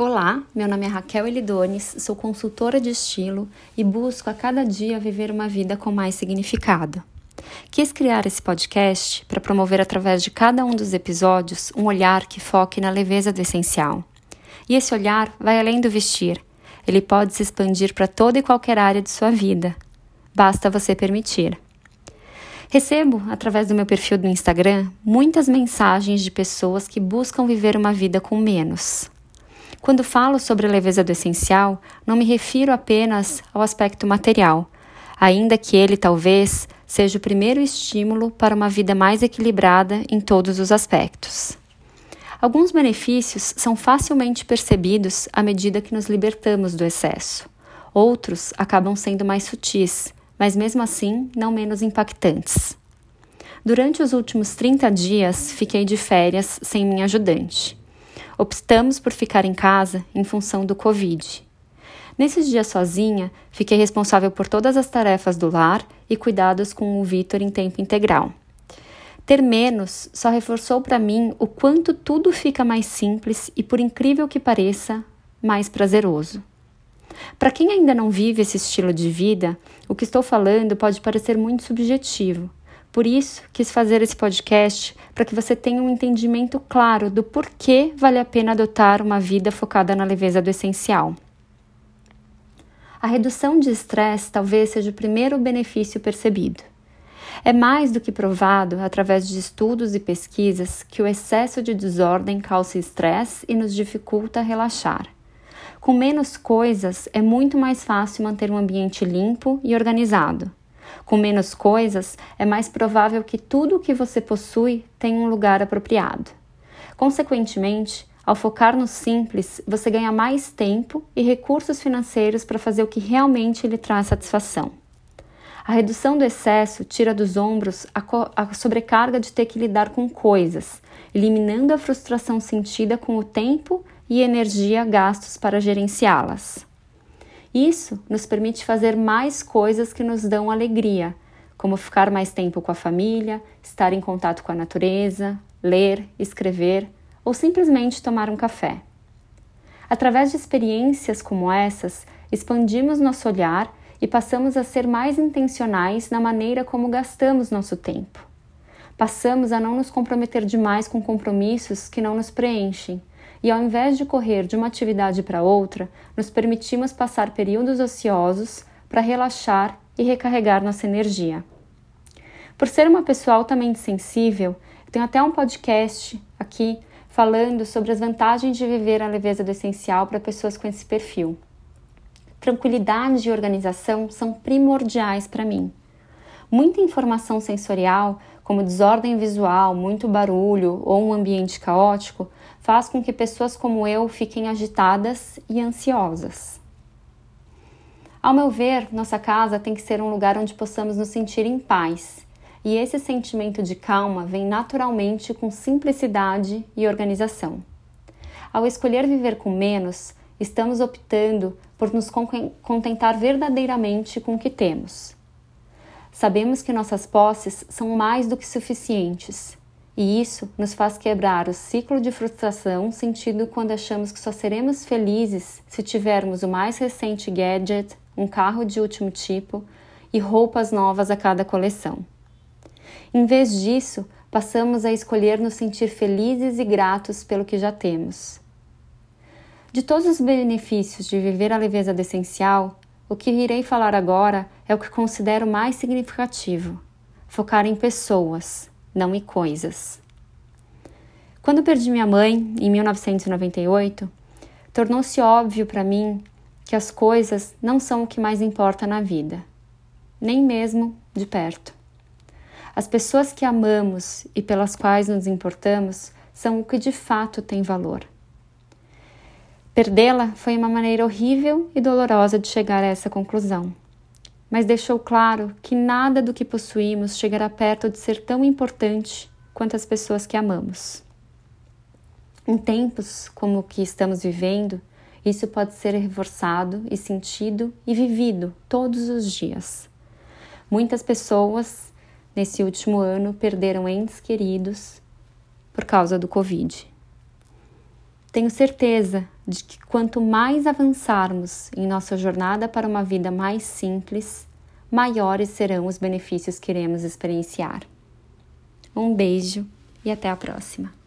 Olá, meu nome é Raquel Elidones, sou consultora de estilo e busco a cada dia viver uma vida com mais significado. Quis criar esse podcast para promover através de cada um dos episódios um olhar que foque na leveza do essencial. E esse olhar vai além do vestir, ele pode se expandir para toda e qualquer área de sua vida. Basta você permitir. Recebo, através do meu perfil do Instagram, muitas mensagens de pessoas que buscam viver uma vida com menos quando falo sobre a leveza do essencial, não me refiro apenas ao aspecto material, ainda que ele talvez seja o primeiro estímulo para uma vida mais equilibrada em todos os aspectos. Alguns benefícios são facilmente percebidos à medida que nos libertamos do excesso. Outros acabam sendo mais sutis, mas mesmo assim não menos impactantes. Durante os últimos 30 dias, fiquei de férias sem minha ajudante optamos por ficar em casa em função do Covid. Nesses dias sozinha, fiquei responsável por todas as tarefas do lar e cuidados com o Vitor em tempo integral. Ter menos só reforçou para mim o quanto tudo fica mais simples e, por incrível que pareça, mais prazeroso. Para quem ainda não vive esse estilo de vida, o que estou falando pode parecer muito subjetivo, por isso, quis fazer esse podcast para que você tenha um entendimento claro do porquê vale a pena adotar uma vida focada na leveza do essencial. A redução de estresse talvez seja o primeiro benefício percebido. É mais do que provado, através de estudos e pesquisas, que o excesso de desordem causa estresse e nos dificulta relaxar. Com menos coisas, é muito mais fácil manter um ambiente limpo e organizado. Com menos coisas, é mais provável que tudo o que você possui tenha um lugar apropriado. Consequentemente, ao focar no simples, você ganha mais tempo e recursos financeiros para fazer o que realmente lhe traz satisfação. A redução do excesso tira dos ombros a, a, sobrecarga de ter que lidar com coisas, eliminando a frustração sentida com o tempo e energia gastos para gerenciá-las. Isso nos permite fazer mais coisas que nos dão alegria, como ficar mais tempo com a família, estar em contato com a natureza, ler, escrever ou simplesmente tomar um café. Através de experiências como essas, expandimos nosso olhar e passamos a ser mais intencionais na maneira como gastamos nosso tempo. Passamos a não nos comprometer demais com compromissos que não nos preenchem e, ao invés de correr de uma atividade para outra, nos permitimos passar períodos ociosos para relaxar e recarregar nossa energia. Por ser uma pessoa altamente sensível, tenho até um podcast aqui falando sobre as vantagens de viver a leveza do essencial para pessoas com esse perfil. Tranquilidade e organização são primordiais para mim. Muita informação sensorial, como desordem visual, muito barulho ou um ambiente caótico, faz com que pessoas como eu fiquem agitadas e ansiosas. Ao meu ver, nossa casa tem que ser um lugar onde possamos nos sentir em paz, e esse sentimento de calma vem naturalmente com simplicidade e organização. Ao escolher viver com menos, estamos optando por nos contentar verdadeiramente com o que temos. Sabemos que nossas posses são mais do que suficientes e isso nos faz quebrar o ciclo de frustração sentido quando achamos que só seremos felizes se tivermos o mais recente gadget, um carro de último tipo e roupas novas a cada coleção. Em vez disso, passamos a escolher nos sentir felizes e gratos pelo que já temos. De todos os benefícios de viver a leveza do essencial, o que irei falar agora é o que considero mais significativo: focar em pessoas não em coisas. Quando perdi minha mãe, em 1998, tornou-se óbvio para mim que as coisas não são o que mais importa na vida, nem mesmo de perto. As pessoas que amamos e pelas quais nos importamos são o que de fato tem valor. Perdê-la foi uma maneira horrível e dolorosa de chegar a essa conclusão mas deixou claro que nada do que possuímos chegará perto de ser tão importante quanto as pessoas que amamos. Em tempos como o que estamos vivendo, isso pode ser reforçado e sentido e vivido todos os dias. Muitas pessoas nesse último ano perderam entes queridos por causa do Covid. Tenho certeza de que quanto mais avançarmos em nossa jornada para uma vida mais simples, maiores serão os benefícios que iremos experienciar. Um beijo e até a próxima!